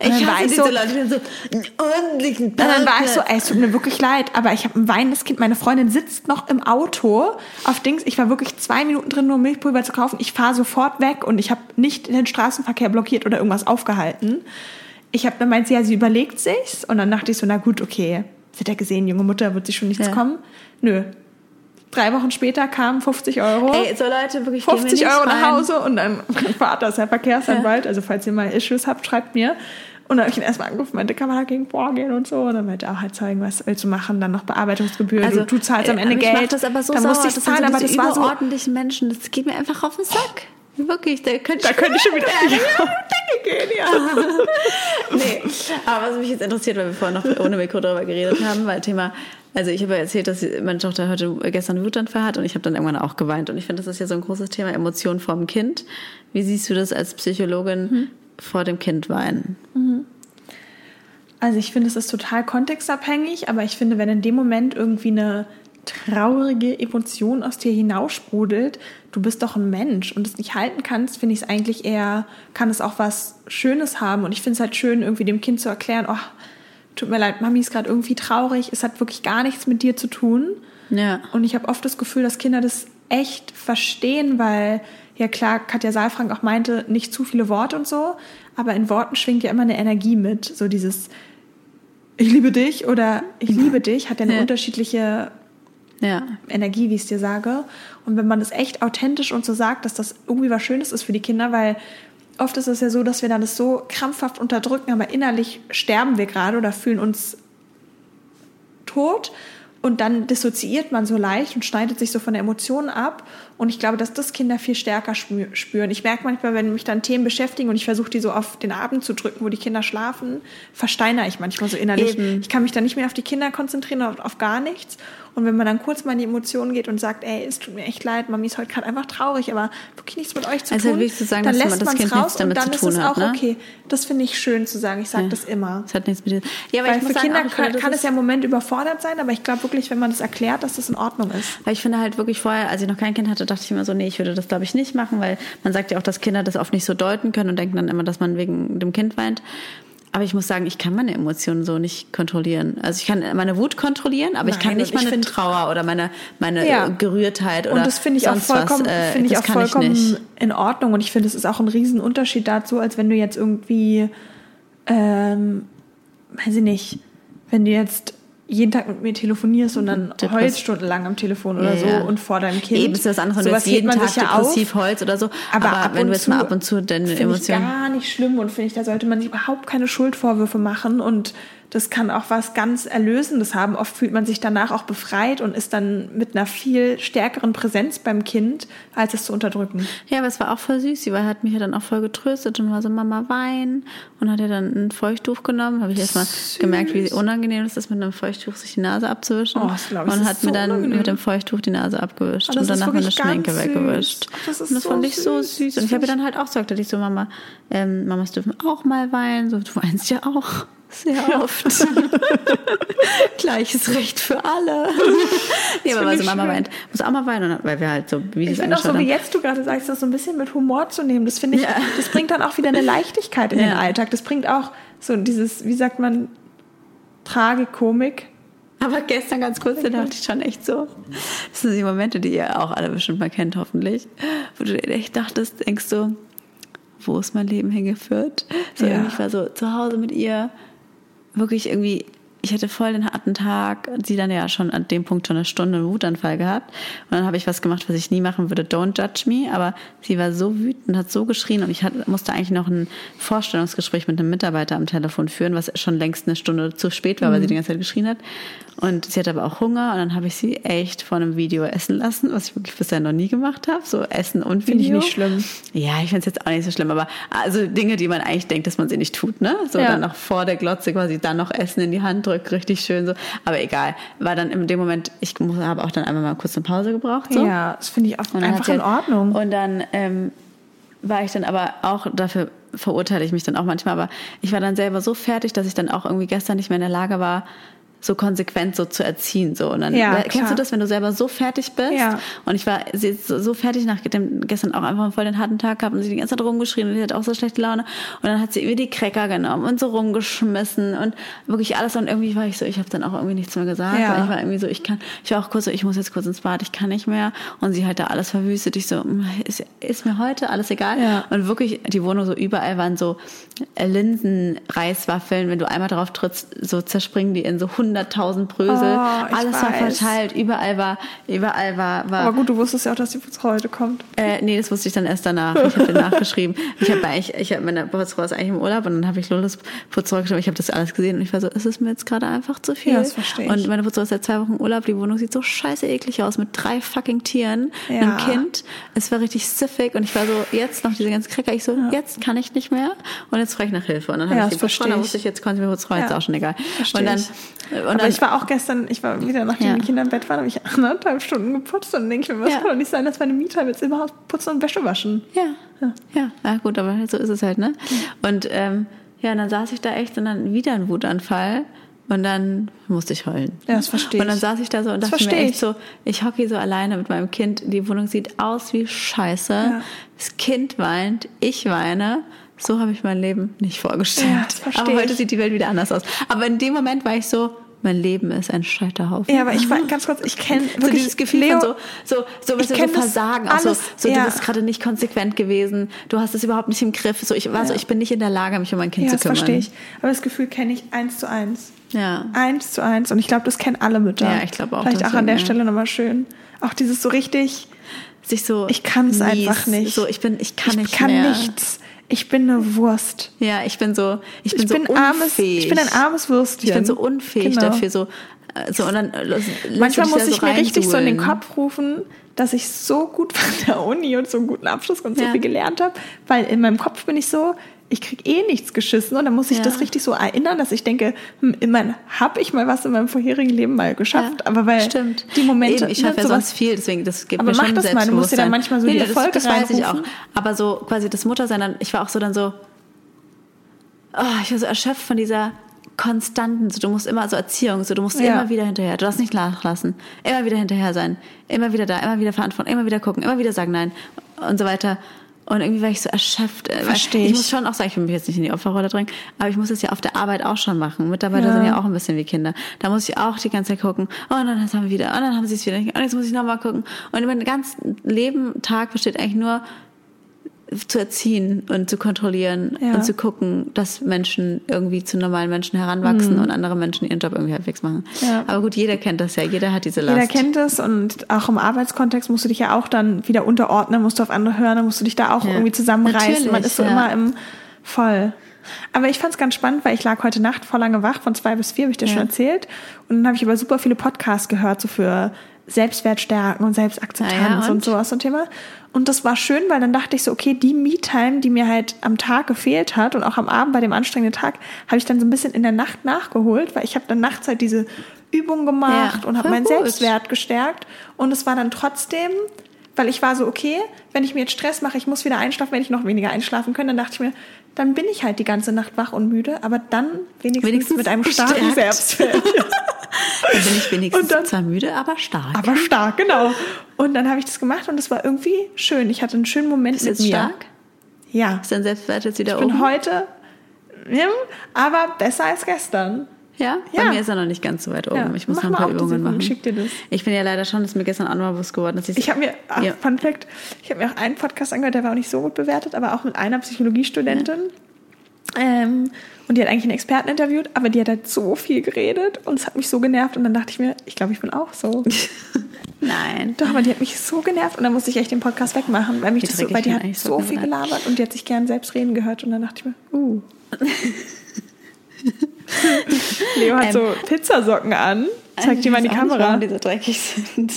Und dann war ich so, Leute, die so einen ordentlichen und dann war ich so, ey, es tut mir wirklich leid, aber ich habe ein weinendes Kind. Meine Freundin sitzt noch im Auto auf Dings. Ich war wirklich zwei Minuten drin, nur Milchpulver zu kaufen. Ich fahre sofort weg und ich habe nicht den Straßenverkehr blockiert oder irgendwas aufgehalten. Ich habe dann meint sie, ja, sie überlegt sich's und dann dachte ich so, na gut, okay, sie hat ja gesehen, junge Mutter wird sich schon nichts Ja. kommen. Nö. Drei Wochen später kamen 50 Euro. Ey, so Leute, wirklich geh mir 50 nicht Euro nach. Hause und dann mein *laughs* Vater ist ja Verkehrsanwalt, also falls ihr mal Issues habt, schreibt mir. Und dann habe ich ihn erstmal angerufen, meinte, kann man dagegen vorgehen und so. Und dann meinte er auch halt zeigen, was willst du machen, dann noch Bearbeitungsgebühren, du, du zahlst am äh, Ende Geld. macht das aber so dann sauer. musste ich das zahlen, sind so aber das war so, überordentlichen Menschen, das geht mir einfach auf den Sack. Wirklich, da könnte da könnte ich schon wieder *laughs* Ja, gehen, ja. *laughs* nee, aber was mich jetzt interessiert, weil wir vorhin noch ohne Mikro darüber geredet haben, war Thema, also ich habe ja erzählt, dass meine Tochter heute gestern Wutanfall hat und ich habe dann irgendwann auch geweint. Und ich finde, das ist ja so ein großes Thema, Emotionen vor dem Kind. Wie siehst du das als Psychologin vor dem Kind weinen? Also ich finde, es ist total kontextabhängig, aber ich finde, wenn in dem Moment irgendwie eine traurige Emotion aus dir hinaussprudelt, du bist doch ein Mensch und es nicht halten kannst, finde ich es eigentlich eher, kann es auch was Schönes haben. Und ich finde es halt schön, irgendwie dem Kind zu erklären, oh, tut mir leid, Mami ist gerade irgendwie traurig, es hat wirklich gar nichts mit dir zu tun. Ja. Und ich habe oft das Gefühl, dass Kinder das echt verstehen, weil ja klar, Katja Saalfrank auch meinte, nicht zu viele Worte und so, aber in Worten schwingt ja immer eine Energie mit. So dieses Ich liebe dich oder Ich liebe dich hat ja eine Ja. unterschiedliche Ja. Energie, wie ich es dir sage. Und wenn man das echt authentisch und so sagt, dass das irgendwie was Schönes ist für die Kinder, weil oft ist es ja so, dass wir dann das so krampfhaft unterdrücken, aber innerlich sterben wir gerade oder fühlen uns tot und dann dissoziiert man so leicht und schneidet sich so von der Emotion ab. Und ich glaube, dass das Kinder viel stärker spü- spüren. Ich merke manchmal, wenn mich dann Themen beschäftigen und ich versuche, die so auf den Abend zu drücken, wo die Kinder schlafen, versteine ich manchmal so innerlich. Eben. Ich kann mich dann nicht mehr auf die Kinder konzentrieren, auf gar nichts. Und wenn man dann kurz mal in die Emotionen geht und sagt, ey, es tut mir echt leid, Mami ist heute gerade einfach traurig, aber wirklich nichts mit euch zu Also tun, zu sagen, dann lässt das man Kind es raus und dann zu tun ist es auch ne? okay. Das finde ich schön zu sagen. Ich sage das immer. Das hat nichts mit dir. Ja, aber Weil ich für Kinder auch, kann, kann es ja im Moment überfordert sein, aber ich glaube wirklich, wenn man das erklärt, dass das in Ordnung ist. Weil ich finde halt wirklich vorher, als ich noch kein Kind hatte, dachte ich immer so, nee, ich würde das glaube ich nicht machen, weil man sagt ja auch, dass Kinder das oft nicht so deuten können und denken dann immer, dass man wegen dem Kind weint. Aber ich muss sagen, ich kann meine Emotionen so nicht kontrollieren. Also ich kann meine Wut kontrollieren, aber ich kann Nein, nicht ich meine find- Trauer oder meine, meine Ja. Gerührtheit oder Und das finde ich auch vollkommen, was. Äh, ich auch ich vollkommen nicht. in Ordnung. Und ich finde, es ist auch ein Riesenunterschied dazu, als wenn du jetzt irgendwie, ähm, weiß ich nicht, wenn du jetzt jeden Tag mit mir telefonierst und dann Depress- heulst stundenlang am Telefon oder Ja, so ja. und vor deinem Kind. Eben ist das andere, wenn du jetzt jeden Tag ja auf. depressiv heulst oder so. Aber, ab wenn und du jetzt mal ab und zu deine finde ich Emotionen. gar nicht schlimm und finde ich, da sollte man sich überhaupt keine Schuldvorwürfe machen und das kann auch was ganz Erlösendes haben. Oft fühlt man sich danach auch befreit und ist dann mit einer viel stärkeren Präsenz beim Kind, als es zu unterdrücken. Ja, aber es war auch voll süß. Sie war, hat mich ja dann auch voll getröstet und war so, Mama, wein. Und hat ja dann ein Feuchttuch genommen. Habe ich erstmal gemerkt, wie unangenehm es ist, mit einem Feuchttuch sich die Nase abzuwischen. Oh, das glaub ich, und hat ist mir so dann unangenehm. mit dem Feuchttuch die Nase abgewischt. Oh, und danach meine Schminke süß. weggewischt. Oh, das ist und das so fand ich so süß. süß. Und ich habe ihr dann halt auch gesagt, dass ich so, Mama, ähm, Mamas dürfen auch mal weinen. So, du weinst ja auch. Sehr oft. *laughs* Gleiches Recht für alle. *laughs* nee, aber also Mama schön. weint, muss auch mal weinen, weil wir halt so, wie Ich finde auch so, wie jetzt du gerade sagst, das so ein bisschen mit Humor zu nehmen, das finde ich, Ja. das bringt dann auch wieder eine Leichtigkeit in den Ja. Alltag. Das bringt auch so dieses, wie sagt man, Tragikomik. Aber gestern ganz kurz, da dachte ich schon echt so. Das sind die Momente, die ihr auch alle bestimmt mal kennt, hoffentlich. Wo du echt dachtest, denkst du, wo ist mein Leben hingeführt? So Ja. ich war so zu Hause mit ihr, wirklich irgendwie, ich hatte voll den harten Tag. Sie dann ja schon an dem Punkt schon eine Stunde einen Wutanfall gehabt. Und dann habe ich was gemacht, was ich nie machen würde. Don't judge me. Aber sie war so wütend, hat so geschrien und ich hatte, musste eigentlich noch ein Vorstellungsgespräch mit einem Mitarbeiter am Telefon führen, was schon längst eine Stunde zu spät war, weil sie die ganze Zeit geschrien hat. Und sie hatte aber auch Hunger und dann habe ich sie echt vor einem Video essen lassen, was ich wirklich bisher noch nie gemacht habe. So Essen und Video. Finde ich nicht schlimm. Ja, ich finde es jetzt auch nicht so schlimm, aber also Dinge, die man eigentlich denkt, dass man sie nicht tut, ne? So Ja. dann noch vor der Glotze quasi dann noch Essen in die Hand drückt, richtig schön so. Aber egal, war dann in dem Moment, ich habe auch dann einmal mal kurz eine Pause gebraucht. So. Ja, das finde ich auch einfach in Ordnung. Und dann ähm, war ich dann aber auch, dafür verurteile ich mich dann auch manchmal, aber ich war dann selber so fertig, dass ich dann auch irgendwie gestern nicht mehr in der Lage war, so konsequent so zu erziehen. So. Und dann, Ja, weil- kennst klar. du das, wenn du selber so fertig bist? Ja. Und ich war so, so fertig nach dem gestern auch einfach voll den harten Tag gehabt und sie die ganze Zeit rumgeschrien und sie hat auch so schlechte Laune. Und dann hat sie irgendwie die Cracker genommen und so rumgeschmissen und wirklich alles. Und irgendwie war ich so, ich habe dann auch irgendwie nichts mehr gesagt. Ja. Ich war irgendwie so, ich kann, ich war auch kurz so, ich muss jetzt kurz ins Bad, ich kann nicht mehr. Und sie hat da alles verwüstet. Ich so, "Mm, ist, ist mir heute alles egal. Ja. Und wirklich, die Wohnung so überall waren so äh, Linsenreiswaffeln. Wenn du einmal drauf trittst, so zerspringen die in so 100.000 Brösel. Oh, ich alles war weiß. verteilt. Überall war, überall war, war Aber gut, du wusstest ja auch, dass die Putzfrau heute kommt. äh, nee, das wusste ich dann erst danach. Ich habe nachgeschrieben. Ich habe eigentlich, ich habe meine Putzfrau ist eigentlich im Urlaub und dann habe ich Lulus Putzfrau geschrieben. Ich habe das alles gesehen und ich war so, es ist mir jetzt gerade einfach zu viel. Ja, das verstehe ich. Und meine Putzfrau ist seit zwei Wochen im Urlaub. Die Wohnung sieht so scheiße eklig aus mit drei fucking Tieren, Ja. einem Kind. Es war richtig siffig und ich war so, jetzt noch diese ganzen Cracker. Ich so, jetzt kann ich nicht mehr und jetzt frage ich nach Hilfe. Und dann habe Ja, ich die Putzfrau, ich. wusste ich, jetzt konnte ich mir Putzfrau, jetzt Ja, auch schon egal. verstehe Und dann, ich. Aber dann ich war auch gestern, ich war wieder, nachdem Ja. die Kinder im Bett waren, habe ich anderthalb Stunden geputzt und denke ich mir, was Ja. kann doch nicht sein, dass meine Mieter jetzt überhaupt putzen und Wäsche waschen. Ja, ja, ja, gut, aber so ist es halt, ne? Und ähm, ja, und dann saß ich da echt und dann wieder ein Wutanfall und dann musste ich heulen. Ja, das verstehe Und dann ich. saß ich da so und dachte mir echt ich. so, ich hocke hier so alleine mit meinem Kind, die Wohnung sieht aus wie Scheiße, Ja. das Kind weint, ich weine. So habe ich mein Leben nicht vorgestellt. Ja, das verstehe aber heute ich. sieht die Welt wieder anders aus. Aber in dem Moment war ich so, mein Leben ist ein Scheiterhaufen. Ja, aber ich war ganz kurz, ich kenne So dieses Gefühl Leo, von so, so, so, du, so Versagen, so, alles, so du ja. bist gerade nicht konsequent gewesen, du hast es überhaupt nicht im Griff, so ich war so, ich bin nicht in der Lage, mich um mein Kind Ja, zu das kümmern. verstehe ich. Aber das Gefühl kenne ich eins zu eins. Ja. Eins zu eins. Und ich glaube, das kennen alle Mütter. Ja, ich glaube auch, Vielleicht auch an der ja. Stelle nochmal schön. Auch dieses so richtig, Sich so ich kann es einfach nicht. So, ich bin, ich kann ich nicht kann mehr. nichts. Ich bin eine Wurst. Ja, ich bin so, ich bin Ich so bin, unfähig. armes, ich bin ein armes Würstchen. Ich bin so unfähig Genau. dafür, so, äh, so und dann äh, Manchmal muss ich mir richtig so in den. Kopf rufen, dass ich so gut *laughs* von der Uni und so einen guten Abschluss und so Ja. viel gelernt habe, weil in meinem Kopf bin ich so, ich krieg eh nichts geschissen und dann muss ich Ja. das richtig so erinnern, dass ich denke, hm, immerhin habe ich mal was in meinem vorherigen Leben mal geschafft, aber weil Stimmt. die Momente, Eben, ich schaffe ne, ja sowas- sonst viel, deswegen das gibt Aber mir schon das mal, du musst dir dann manchmal so die das, Erfolge das weiß ich auch. Aber so quasi das Muttersein, dann, ich war auch so dann so, oh, ich war so erschöpft von dieser konstanten, so, du musst immer, so Erziehung, so, du musst Ja. immer wieder hinterher, du darfst nicht nachlassen, immer wieder hinterher sein, immer wieder da, immer wieder verantworten, immer wieder gucken, immer wieder sagen nein und so weiter. Und irgendwie war ich so erschöpft. äh, weil Versteh Ich ich. muss schon auch sagen, ich will mich jetzt nicht in die Opferrolle drängen, aber ich muss es ja auf der Arbeit auch schon machen. Mitarbeiter Ja. sind ja auch ein bisschen wie Kinder. Da muss ich auch die ganze Zeit gucken. Oh, und dann haben wir wieder. Und dann haben sie es wieder. Und jetzt muss ich nochmal gucken. Und mein ganzen Leben, Tag besteht eigentlich nur zu erziehen und zu kontrollieren Ja. und zu gucken, dass Menschen irgendwie zu normalen Menschen heranwachsen und andere Menschen ihren Job irgendwie halbwegs machen. Mhm. Ja. Aber gut, jeder kennt das ja. Jeder hat diese Last. Jeder kennt es und auch im Arbeitskontext musst du dich ja auch dann wieder unterordnen, musst du auf andere hören, dann musst du dich da auch Ja. irgendwie zusammenreißen. Natürlich, Man ist so immer im Voll. Aber ich fand es ganz spannend, weil ich lag heute Nacht voll lange wach, von zwei bis vier, habe ich dir schon erzählt. Und dann habe ich über super viele Podcasts gehört, so für Selbstwertstärken und Selbstakzeptanz ja, und? und sowas und Thema. Und das war schön, weil dann dachte ich so, okay, die Me-Time, die mir halt am Tag gefehlt hat und auch am Abend bei dem anstrengenden Tag, habe ich dann so ein bisschen in der Nacht nachgeholt, weil ich habe dann nachts halt diese Übung gemacht Ja, und habe meinen gut. Selbstwert gestärkt. Und es war dann trotzdem, weil ich war so, okay, wenn ich mir jetzt Stress mache, ich muss wieder einschlafen, wenn ich noch weniger einschlafen kann, dann dachte ich mir, dann bin ich halt die ganze Nacht wach und müde, aber dann wenigstens, Wenigstens mit einem starken. Selbstwert. *laughs* Dann bin ich wenigstens Und dann- zwar müde, aber stark. aber stark, genau. Und dann habe ich das gemacht und es war irgendwie schön. Ich hatte einen schönen Moment Ist mit mir. stark? Ja. Ist dein Selbstwert jetzt wieder Ich bin oben? heute, ja, aber besser als gestern. Ja? Ja. Bei mir ist er noch nicht ganz so weit oben. Ja. Ich muss Mach noch ein paar Übungen Übung, machen. schick dir das. Ich bin ja leider schon, das ist mir gestern auch noch mal bewusst geworden, dass ich habe mir, ach, Ja. Fun Fact, ich habe mir auch einen Podcast angehört, der war auch nicht so gut bewertet, aber auch mit einer Psychologiestudentin. Ähm, und die hat eigentlich einen Experten interviewt, aber die hat halt so viel geredet und es hat mich so genervt. Und dann dachte ich mir, ich glaube, ich bin auch so. *laughs* Nein. Doch, aber die hat mich so genervt und dann musste ich echt den Podcast wegmachen, weil mich Wie das so, weil die hat so viel gelabert und die hat sich gern selbst reden gehört und dann dachte ich mir, uh. *laughs* Leo hat Ähm, so Pizzasocken an. Zeig die mal in die Kamera. warum die so dreckig sind.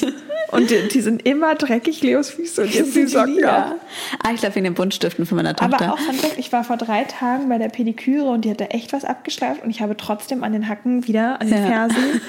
Und die, die sind immer dreckig, Leos Füße und jetzt die Socken ab. Ah, ich glaube wegen den Buntstiften von meiner Tochter. Aber auch Fact, ich war vor drei Tagen bei der Pediküre und die hat da echt was abgeschleift und ich habe trotzdem an den Hacken wieder, an den Ja. Fersen,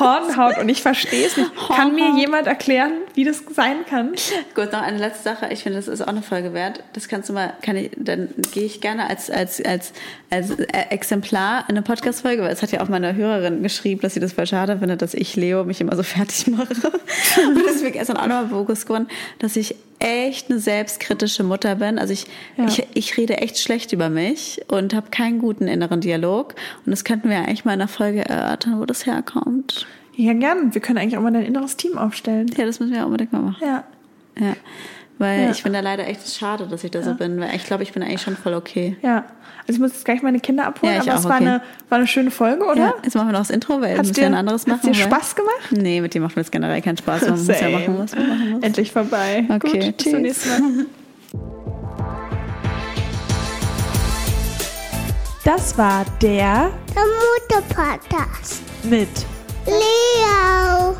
Hornhaut *laughs* und ich verstehe es nicht. Kann mir Hornhaut. jemand erklären, wie das sein kann? Gut, noch eine letzte Sache. Ich finde, das ist auch eine Folge wert. Das kannst du mal, kann ich, dann gehe ich gerne als, als, als, als äh, Exemplar in eine Podcast-Folge, weil es hat ja auch meine Hörerin geschrieben, dass sie das voll schade findet, dass ich Leo mich immer so *laughs* fertig mache. Und das ist mir gestern auch nochmal bewusst geworden, dass ich echt eine selbstkritische Mutter bin. Also ich, Ja. ich, ich rede echt schlecht über mich und habe keinen guten inneren Dialog. Und das könnten wir eigentlich mal in einer Folge erörtern, wo das herkommt. Ja, gern. Wir können eigentlich auch mal dein inneres Team aufstellen. Ja, das müssen wir unbedingt mal machen. Ja. Ja. Weil Ja. ich finde da leider echt schade, dass ich da so bin, weil ich glaube, ich bin eigentlich schon voll okay. Ja. Also ich muss jetzt gleich meine Kinder abholen, Ja, ich aber es auch, war, okay. eine, war eine schöne Folge, oder? Ja, jetzt machen wir noch das Intro, weil Hat's müssen wir ein anderes machen. hat's dir Spaß gemacht? Nee, mit dir macht mir jetzt generell keinen Spaß. Man muss ja machen, was man machen muss. Endlich vorbei. Okay, Gut, bis zum tschüss. nächsten Mal. Das war der Der Mutter-Podcast. mit Leo,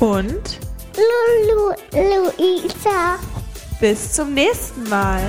und Lulu, Luisa. bis zum nächsten Mal.